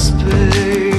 space.